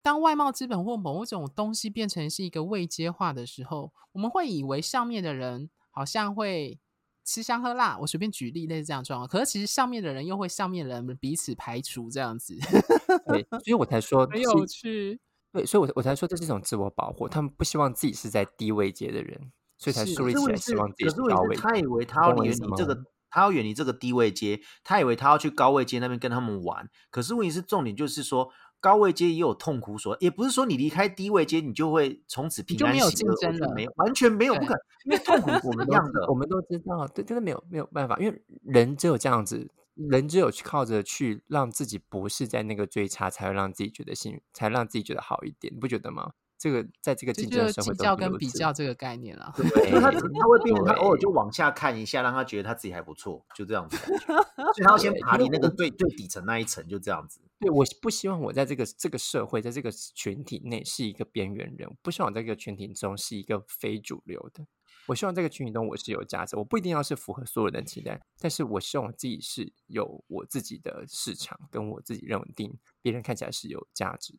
当外貌资本或某种东西变成是一个未接化的时候，我们会以为上面的人好像会。吃香喝辣，我随便举例类似这样状况。可是其实上面的人又会上面的人彼此排除这样子，(laughs) 对，所以我才说 (laughs) 很有趣。对，所以我我才说这是一种自我保护。他们不希望自己是在低位阶的人，所以才树立起来希望自己是高位。他以为他要远离这个，他要远离这个低位阶，他以为他要去高位阶那边跟他们玩。可是问题是重点就是说。高位阶也有痛苦所，也不是说你离开低位阶，你就会从此平安喜乐，就没有竞争了，没有，完全没有，不可能，因为痛苦我们一样的，我们都知道，对，真的没有没有办法，因为人只有这样子，人只有去靠着去让自己不是在那个最差，才会让自己觉得幸运，才让自己觉得好一点，你不觉得吗？这个在这个竞争社会，比较跟比较这个概念了，对，对他他会变成他偶尔就往下看一下，让他觉得他自己还不错，就这样子，(laughs) 所以他要先爬离那个最最底层那一层，就这样子。对，我不希望我在这个这个社会，在这个群体内是一个边缘人，不希望我在这个群体中是一个非主流的。我希望这个群体中我是有价值，我不一定要是符合所有人的期待，但是我希望我自己是有我自己的市场，跟我自己认定别人看起来是有价值。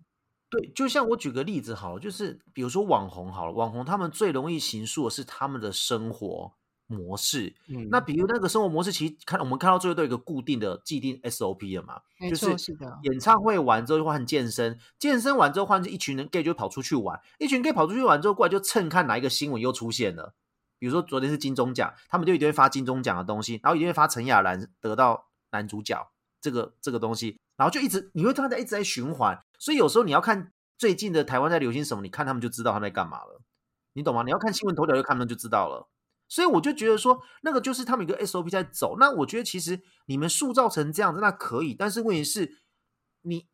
对，就像我举个例子好了，就是比如说网红好了，网红他们最容易形塑的是他们的生活，模式。嗯，那比如那个生活模式，其实看我们看到最后都有一个固定的既定 SOP 了嘛，就是的。演唱会完之后就换健身，健身完之后换一群人 gay 就跑出去玩，一群 gay 跑出去玩之后过来就蹭看哪一个新闻又出现了。比如说昨天是金钟奖，他们就一定会发金钟奖的东西，然后一定会发陈雅兰得到男主角这个这个东西，然后就一直你会看他一直在循环，所以有时候你要看最近的台湾在流行什么，你看他们就知道他们在干嘛了，你懂吗？你要看新闻头条就看他们就知道了，所以我就觉得说那个就是他们一个 SOP 在走，那我觉得其实你们塑造成这样子那可以，但是问题是，你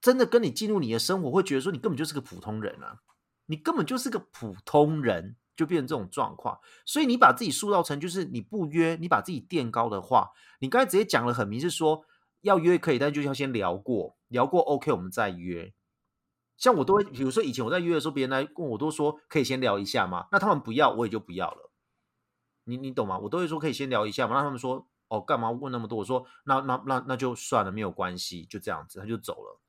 真的跟你进入你的生活会觉得说你根本就是个普通人啊，你根本就是个普通人。就变成这种状况，所以你把自己塑造成就是你不约，你把自己垫高的话，你刚才直接讲了很明，是说要约可以，但就要先聊过，聊过 OK，我们再约。像我都会，比如说以前我在约的时候，别人来问我都说可以先聊一下嘛，那他们不要，我也就不要了。你你懂吗？我都会说可以先聊一下嘛，那他们说哦，干嘛问那么多？我说那那那那就算了，没有关系，就这样子，他就走了。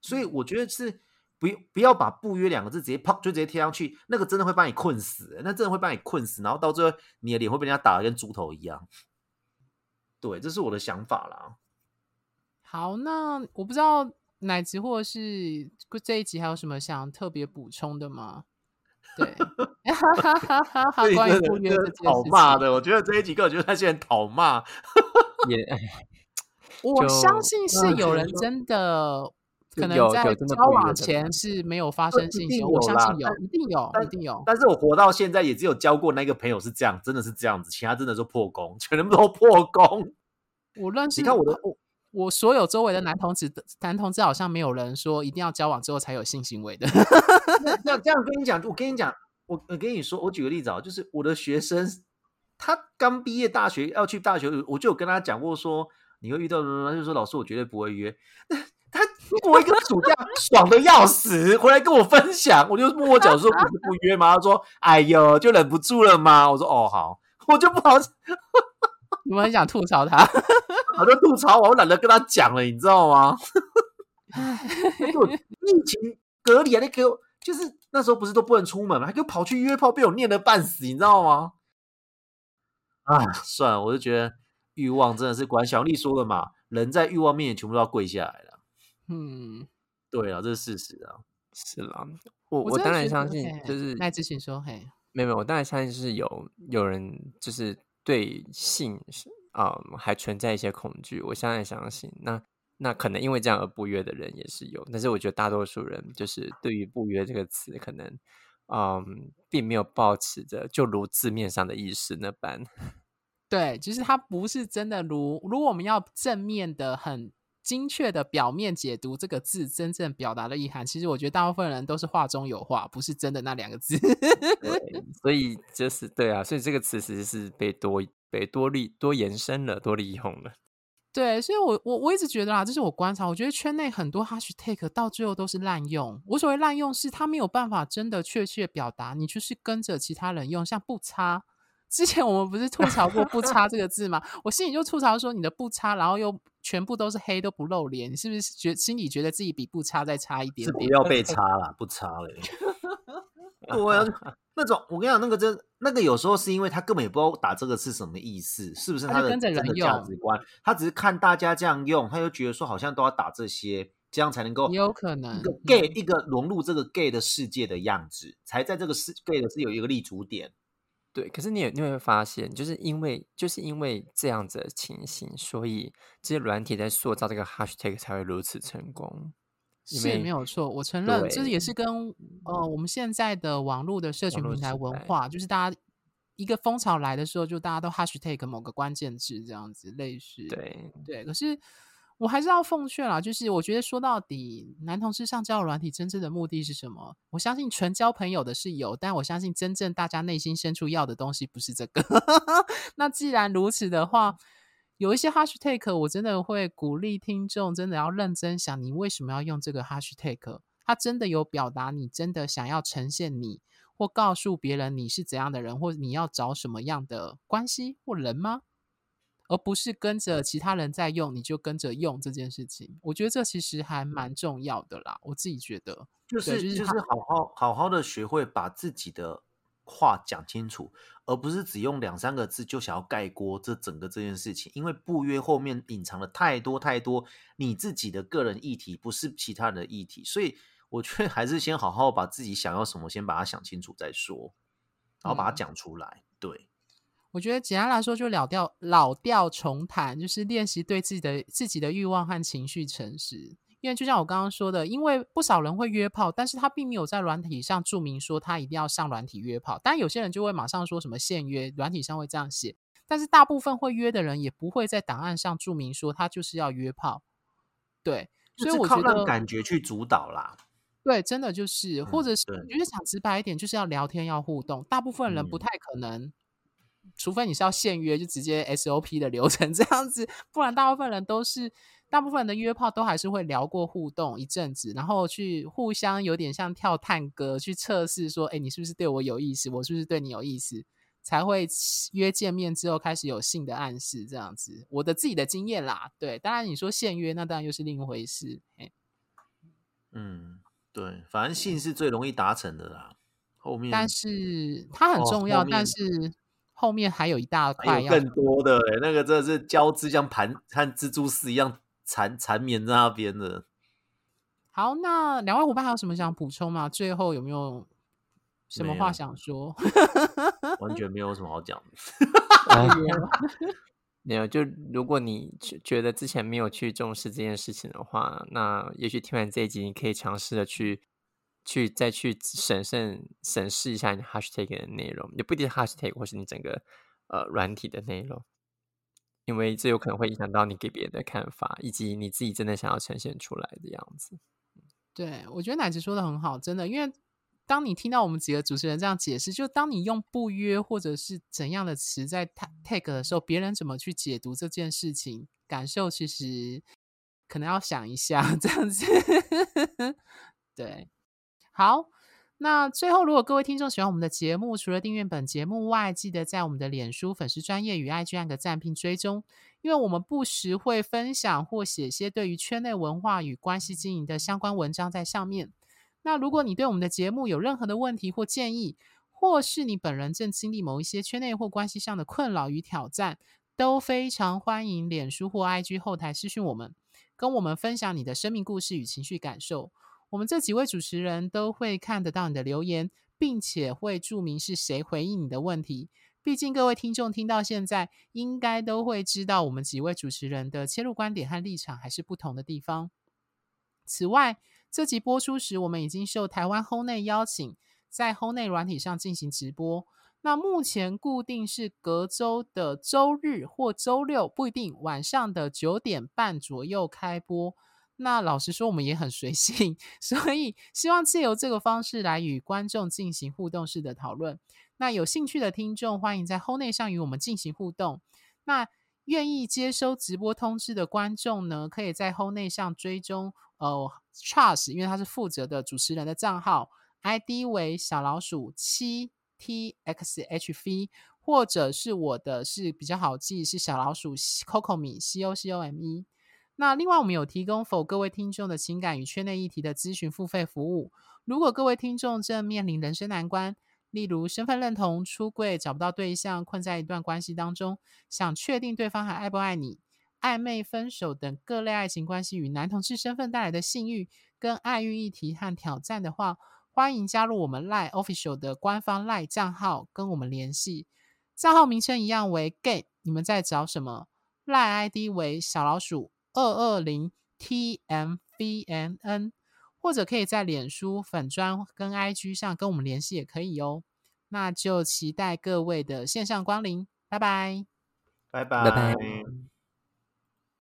所以我觉得是。不不要把不约两个字直接啪就直接贴上去，那个真的会把你困死，那真的会把你困死，然后到最后你的脸会被人家打的跟猪头一样。对，这是我的想法啦。好，那我不知道奶子或者是这一集还有什么想特别补充的吗？对，(laughs) 关于不约的讨骂的，我觉得这一集根本就是那些人讨骂。(laughs) 也，(laughs) 我相信是有人真的。可能在交往前是没有发生性行为，我相信有，一定有，一定有。但是我活到现在也只有交过那个朋友是这样，真的是这样子，其他真的是破功，全部都破功。我认识，你看我的，我我所有周围的男同志，男同志好像没有人说一定要交往之后才有性行为的。(laughs) 那这样跟你讲，我跟你讲，我我跟你说，我举个例子啊，就是我的学生，他刚毕业大学要去大学，我就有跟他讲过说，你会遇到他就说老师，我绝对不会约。(laughs) 他过一个暑假爽的要死，回来跟我分享，我就摸摸脚说不是不约吗？他说哎呦，就忍不住了吗？我说哦好，(laughs) 我就不好，你们很想吐槽他，我就吐槽我，我懒得跟他讲了，你知道吗？(laughs) 给我疫情隔离啊，你给我就是那时候不是都不能出门吗？还给我跑去约炮，被我念得半死，你知道吗？啊，算了，我就觉得欲望真的是管小丽说的嘛，人在欲望面前全部都要跪下来了。嗯，对啊，这是事实啊，是啦，我我当然相信，就是赖之前说，嘿，没有没有，我当然相信是有有人就是对性啊、嗯、还存在一些恐惧，我相当相信。那那可能因为这样而不约的人也是有，但是我觉得大多数人就是对于不约这个词，可能嗯并没有抱持着就如字面上的意思那般。(laughs) 对，其实它不是真的如，如果我们要正面的很。精确的表面解读这个字真正表达的意涵，其实我觉得大部分人都是话中有话，不是真的那两个字。所以就是对啊，所以这个词其实是被多被多利多延伸了，多利用了。对，所以我我我一直觉得啦，这是我观察，我觉得圈内很多 hashtag 到最后都是滥用。我所谓滥用，是他没有办法真的确切表达，你就是跟着其他人用，像不差。之前我们不是吐槽过“不差”这个字吗？我心里就吐槽说，你的“不差”，然后又全部都是黑，都不露脸，你是不是觉心里觉得自己比“不差”再差一点点？是不要被差了，不差了。(laughs) 对啊，那种我跟你讲，那个真那个有时候是因为他根本也不知道打这个是什么意思，是不是他的真的价值观？他只是看大家这样用，他就觉得说好像都要打这些，这样才能够有可能一个 gay、嗯、一个融入这个 gay 的世界的样子，才在这个世 gay 的是有一个立足点。对，可是你也你会发现，就是因为就是因为这样子的情形，所以这些软体在塑造这个 hashtag 才会如此成功。是没有错，我承认，这也是跟呃我们现在的网络的社群平台文化，就是大家一个风潮来的时候，就大家都 hashtag 某个关键字这样子类似。对对，可是。我还是要奉劝啦，就是我觉得说到底，男同志上交友软体真正的目的是什么？我相信纯交朋友的是有，但我相信真正大家内心深处要的东西不是这个。(laughs) 那既然如此的话，有一些 hashtag，我真的会鼓励听众真的要认真想，你为什么要用这个 hashtag？它真的有表达你真的想要呈现你，或告诉别人你是怎样的人，或你要找什么样的关系或人吗？而不是跟着其他人在用，你就跟着用这件事情，我觉得这其实还蛮重要的啦。我自己觉得，就是就是好好好好的学会把自己的话讲清楚，而不是只用两三个字就想要盖锅这整个这件事情。因为不约后面隐藏了太多太多你自己的个人议题，不是其他人的议题，所以我觉得还是先好好把自己想要什么先把它想清楚再说，然后把它讲出来。嗯、对，我觉得简单来说就老调老调重弹，就是练习对自己的自己的欲望和情绪诚实。因为就像我刚刚说的，因为不少人会约炮，但是他并没有在软体上注明说他一定要上软体约炮。当然，有些人就会马上说什么现约，软体上会这样写。但是大部分会约的人也不会在档案上注明说他就是要约炮。对，所以我觉得感觉去主导啦。对，真的就是，或者是我觉得想直白一点，就是要聊天要互动。大部分人不太可能，嗯、除非你是要现约，就直接 SOP 的流程这样子，不然大部分人都是。大部分人的约炮都还是会聊过互动一阵子，然后去互相有点像跳探戈，去测试说，哎，你是不是对我有意思？我是不是对你有意思？才会约见面之后开始有性的暗示这样子。我的自己的经验啦，对，当然你说现约，那当然又是另一回事。嗯，对，反正性是最容易达成的啦。后面，但是它很重要，哦、但是。后面还有一大块，更多的、欸、那个真的是交织，像盘和蜘蛛丝一样缠缠绵在那边的。好，那两位伙伴还有什么想补充吗？最后有没有什么话想说？完全没有什么好讲的。(laughs) (laughs) 没有，就如果你觉得之前没有去重视这件事情的话，那也许听完这一集，你可以尝试的去。去再去审慎审视一下你 hashtag 的内容，也不一定 hashtag 或是你整个呃软体的内容，因为这有可能会影响到你给别人的看法，以及你自己真的想要呈现出来的样子。对，我觉得奶子说的很好，真的，因为当你听到我们几个主持人这样解释，就当你用不约或者是怎样的词在 tag 的时候，别人怎么去解读这件事情，感受其实可能要想一下，(laughs) 这样子，(laughs) 对。好，那最后，如果各位听众喜欢我们的节目，除了订阅本节目外，记得在我们的脸书粉丝专页与 IG 按个赞并追踪，因为我们不时会分享或写些对于圈内文化与关系经营的相关文章在上面。那如果你对我们的节目有任何的问题或建议，或是你本人正经历某一些圈内或关系上的困扰与挑战，都非常欢迎脸书或 IG 后台私讯我们，跟我们分享你的生命故事与情绪感受。我们这几位主持人都会看得到你的留言，并且会注明是谁回应你的问题。毕竟各位听众听到现在，应该都会知道我们几位主持人的切入观点和立场还是不同的地方。此外，这集播出时，我们已经受台湾 Hornet 邀请，在 Hornet 软体上进行直播。那目前固定是隔周的周日或周六，不一定，晚上的九点半左右开播。那老实说，我们也很随性，(laughs) 所以希望借由这个方式来与观众进行互动式的讨论。那有兴趣的听众，欢迎在 Hone 上与我们进行互动。那愿意接收直播通知的观众呢，可以在 Hone 上追踪呃 Charles，因为他是负责的主持人的账号，ID 为小老鼠七 txhv，或者是我的是比较好记，是小老鼠 Cocome c o c o m e。那另外，我们有提供否各位听众的情感与圈内议题的咨询付费服务。如果各位听众正面临人生难关，例如身份认同、出柜、找不到对象、困在一段关系当中，想确定对方还爱不爱你、暧昧分手等各类爱情关系与男同志身份带来的性欲跟爱欲议题和挑战的话，欢迎加入我们 Lie Official 的官方 Lie 账号，跟我们联系。账号名称一样为 Gay，你们在找什么？Lie ID 为小老鼠。二二零 TMVNN，或者可以在脸书粉砖跟 IG 上跟我们联系也可以哦。那就期待各位的线上光临，拜拜，拜拜。拜拜。